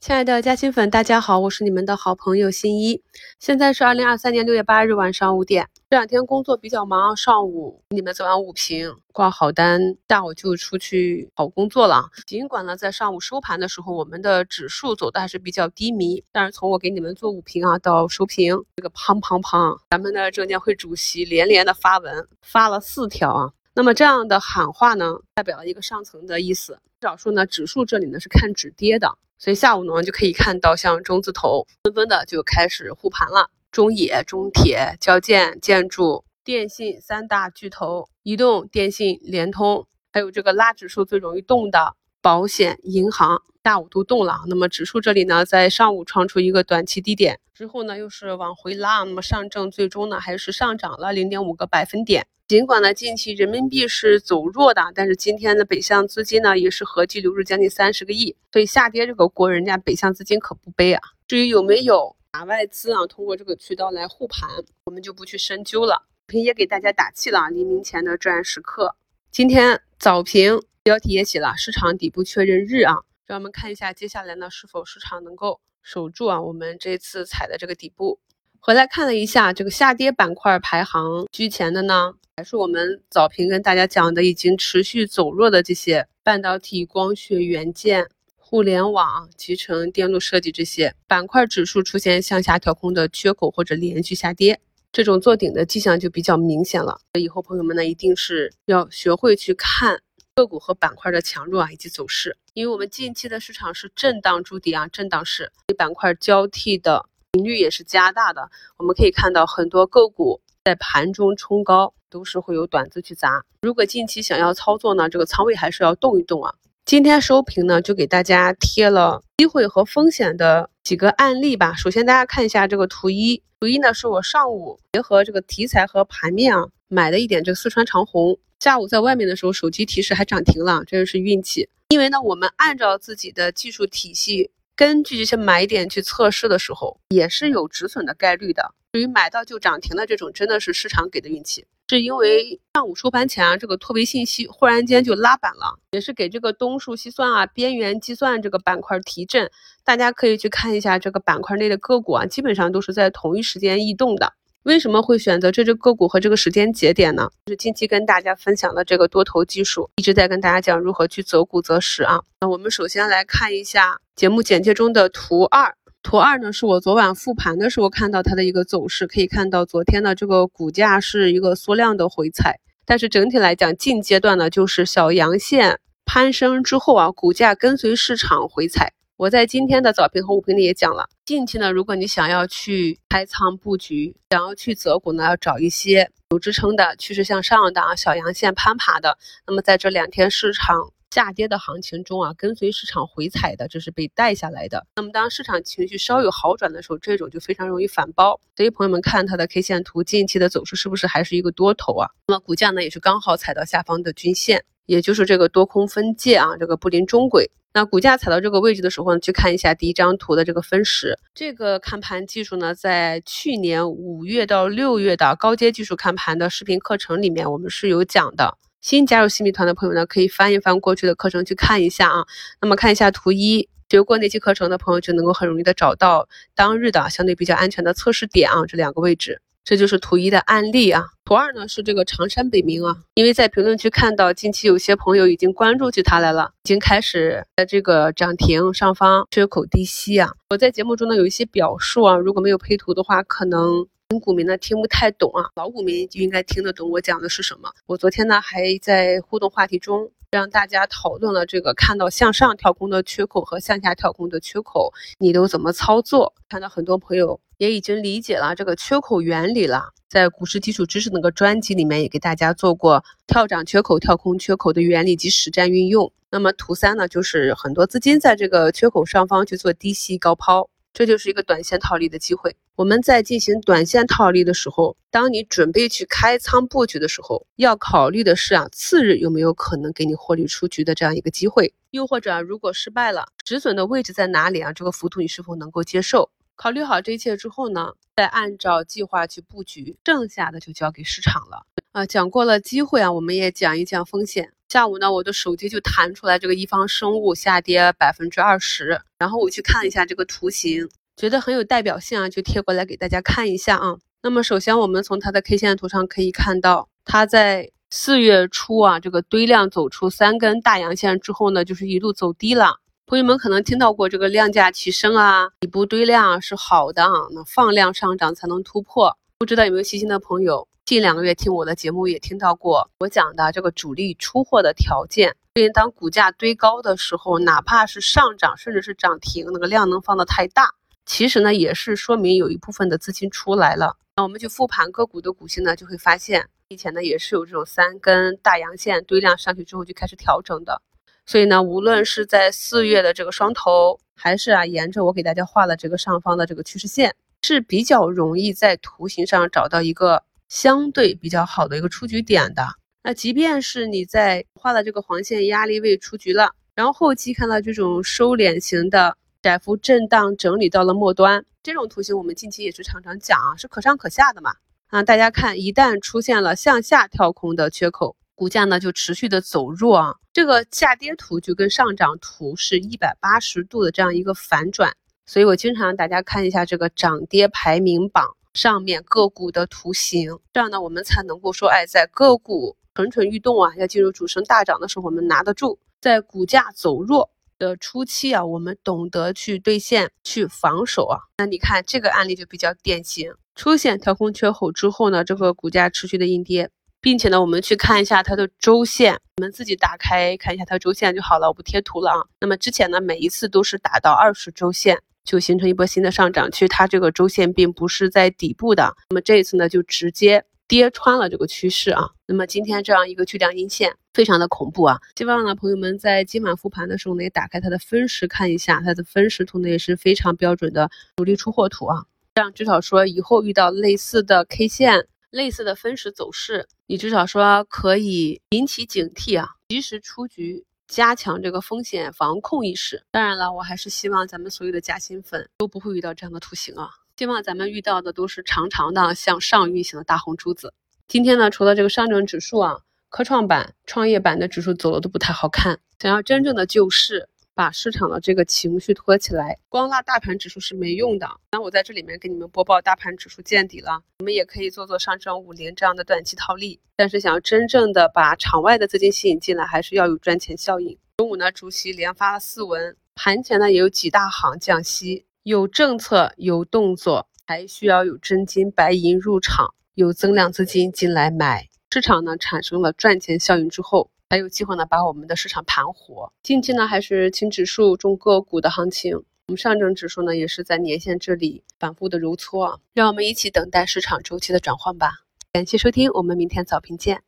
亲爱的嘉兴粉，大家好，我是你们的好朋友新一。现在是二零二三年六月八日晚上五点。这两天工作比较忙，上午你们做完五评挂好单，下午就出去跑工作了。尽管呢，在上午收盘的时候，我们的指数走的还是比较低迷，但是从我给你们做五评啊到收评，这个砰砰砰，咱们的证监会主席连连的发文，发了四条啊。那么这样的喊话呢，代表了一个上层的意思，至少数呢，指数这里呢是看止跌的。所以下午呢，就可以看到像中字头纷纷的就开始护盘了，中冶、中铁、交建、建筑、电信三大巨头，移动、电信、联通，还有这个拉指数最容易动的保险、银行，下午都动了。那么指数这里呢，在上午创出一个短期低点之后呢，又是往回拉，那么上证最终呢，还是上涨了零点五个百分点。尽管呢，近期人民币是走弱的，但是今天的北向资金呢也是合计流入将近三十个亿，所以下跌这个锅人家北向资金可不背啊。至于有没有打外资啊，通过这个渠道来护盘，我们就不去深究了。平也给大家打气了，黎明前的至暗时刻。今天早评标题也写了市场底部确认日啊，让我们看一下接下来呢是否市场能够守住啊我们这次踩的这个底部。回来看了一下这个下跌板块排行居前的呢。还是我们早评跟大家讲的，已经持续走弱的这些半导体、光学元件、互联网、集成电路设计这些板块指数出现向下调控的缺口或者连续下跌，这种做顶的迹象就比较明显了。以后朋友们呢，一定是要学会去看个股和板块的强弱啊以及走势，因为我们近期的市场是震荡筑底啊，震荡市，板块交替的频率也是加大的。我们可以看到很多个股在盘中冲高。都是会有短资去砸。如果近期想要操作呢，这个仓位还是要动一动啊。今天收评呢，就给大家贴了机会和风险的几个案例吧。首先大家看一下这个图一，图一呢是我上午结合这个题材和盘面啊买的一点这个四川长虹。下午在外面的时候，手机提示还涨停了，这就是运气。因为呢，我们按照自己的技术体系，根据这些买点去测试的时候，也是有止损的概率的。至于买到就涨停的这种，真的是市场给的运气。是因为上午收盘前啊，这个拓维信息忽然间就拉板了，也是给这个东数西算啊、边缘计算这个板块提振。大家可以去看一下这个板块内的个股啊，基本上都是在同一时间异动的。为什么会选择这只个股和这个时间节点呢？就是近期跟大家分享的这个多头技术，一直在跟大家讲如何去择股择时啊。那我们首先来看一下节目简介中的图二。图二呢，是我昨晚复盘的时候看到它的一个走势，可以看到昨天的这个股价是一个缩量的回踩，但是整体来讲，近阶段呢就是小阳线攀升之后啊，股价跟随市场回踩。我在今天的早评和午评里也讲了，近期呢，如果你想要去开仓布局，想要去择股呢，要找一些有支撑的趋势向上的啊，小阳线攀爬的。那么在这两天市场。下跌的行情中啊，跟随市场回踩的，这是被带下来的。那么当市场情绪稍有好转的时候，这种就非常容易反包。所以朋友们看它的 K 线图，近期的走势是不是还是一个多头啊？那么股价呢，也是刚好踩到下方的均线，也就是这个多空分界啊，这个布林中轨。那股价踩到这个位置的时候呢，去看一下第一张图的这个分时，这个看盘技术呢，在去年五月到六月的高阶技术看盘的视频课程里面，我们是有讲的。新加入新米团的朋友呢，可以翻一翻过去的课程去看一下啊。那么看一下图一，学过那期课程的朋友就能够很容易的找到当日的相对比较安全的测试点啊，这两个位置，这就是图一的案例啊。图二呢是这个长山北明啊，因为在评论区看到近期有些朋友已经关注起它来了，已经开始在这个涨停上方缺口低吸啊。我在节目中呢有一些表述啊，如果没有配图的话，可能。新股民呢听不太懂啊，老股民就应该听得懂我讲的是什么。我昨天呢还在互动话题中让大家讨论了这个看到向上跳空的缺口和向下跳空的缺口，你都怎么操作？看到很多朋友也已经理解了这个缺口原理了，在股市基础知识那个专辑里面也给大家做过跳涨缺口、跳空缺口的原理及实战运用。那么图三呢，就是很多资金在这个缺口上方去做低吸高抛。这就是一个短线套利的机会。我们在进行短线套利的时候，当你准备去开仓布局的时候，要考虑的是啊，次日有没有可能给你获利出局的这样一个机会？又或者如果失败了，止损的位置在哪里啊？这个幅度你是否能够接受？考虑好这一切之后呢，再按照计划去布局，剩下的就交给市场了。啊，讲过了机会啊，我们也讲一讲风险。下午呢，我的手机就弹出来这个一方生物下跌百分之二十，然后我去看了一下这个图形，觉得很有代表性啊，就贴过来给大家看一下啊。那么首先我们从它的 K 线图上可以看到，它在四月初啊，这个堆量走出三根大阳线之后呢，就是一路走低了。朋友们可能听到过这个量价齐升啊，底部堆量是好的啊，那放量上涨才能突破。不知道有没有细心的朋友？近两个月听我的节目也听到过我讲的这个主力出货的条件，所以当股价堆高的时候，哪怕是上涨甚至是涨停，那个量能放的太大，其实呢也是说明有一部分的资金出来了。那我们去复盘个股的股性呢，就会发现以前呢也是有这种三根大阳线堆量上去之后就开始调整的。所以呢，无论是在四月的这个双头，还是啊沿着我给大家画的这个上方的这个趋势线，是比较容易在图形上找到一个。相对比较好的一个出局点的，那即便是你在画的这个黄线压力位出局了，然后后期看到这种收敛型的窄幅震荡整理到了末端，这种图形我们近期也是常常讲啊，是可上可下的嘛。啊，大家看，一旦出现了向下跳空的缺口，股价呢就持续的走弱啊，这个下跌图就跟上涨图是一百八十度的这样一个反转，所以我经常让大家看一下这个涨跌排名榜。上面个股的图形，这样呢，我们才能够说，哎，在个股蠢蠢欲动啊，要进入主升大涨的时候，我们拿得住；在股价走弱的初期啊，我们懂得去兑现、去防守啊。那你看这个案例就比较典型，出现跳空缺口之后呢，这个股价持续的阴跌，并且呢，我们去看一下它的周线，我们自己打开看一下它周线就好了，我不贴图了啊。那么之前呢，每一次都是打到二十周线。就形成一波新的上涨，其实它这个周线并不是在底部的，那么这一次呢就直接跌穿了这个趋势啊。那么今天这样一个巨量阴线非常的恐怖啊，希望呢朋友们在今晚复盘的时候呢也打开它的分时看一下，它的分时图呢也是非常标准的主力出货图啊，这样至少说以后遇到类似的 K 线、类似的分时走势，你至少说可以引起警惕啊，及时出局。加强这个风险防控意识。当然了，我还是希望咱们所有的加薪粉都不会遇到这样的图形啊！希望咱们遇到的都是长长的向上运行的大红珠子。今天呢，除了这个上证指数啊，科创板、创业板的指数走的都不太好看。想要真正的救市。把市场的这个情绪托起来，光拉大盘指数是没用的。那我在这里面给你们播报大盘指数见底了，我们也可以做做上证五零这样的短期套利。但是想要真正的把场外的资金吸引进来，还是要有赚钱效应。中午呢，主席连发了四文，盘前呢也有几大行降息，有政策有动作，还需要有真金白银入场，有增量资金进来买，市场呢产生了赚钱效应之后。还有机会呢，把我们的市场盘活。近期呢，还是轻指数重个股的行情。我们上证指数呢，也是在年线这里反复的揉搓。让我们一起等待市场周期的转换吧。感谢收听，我们明天早评见。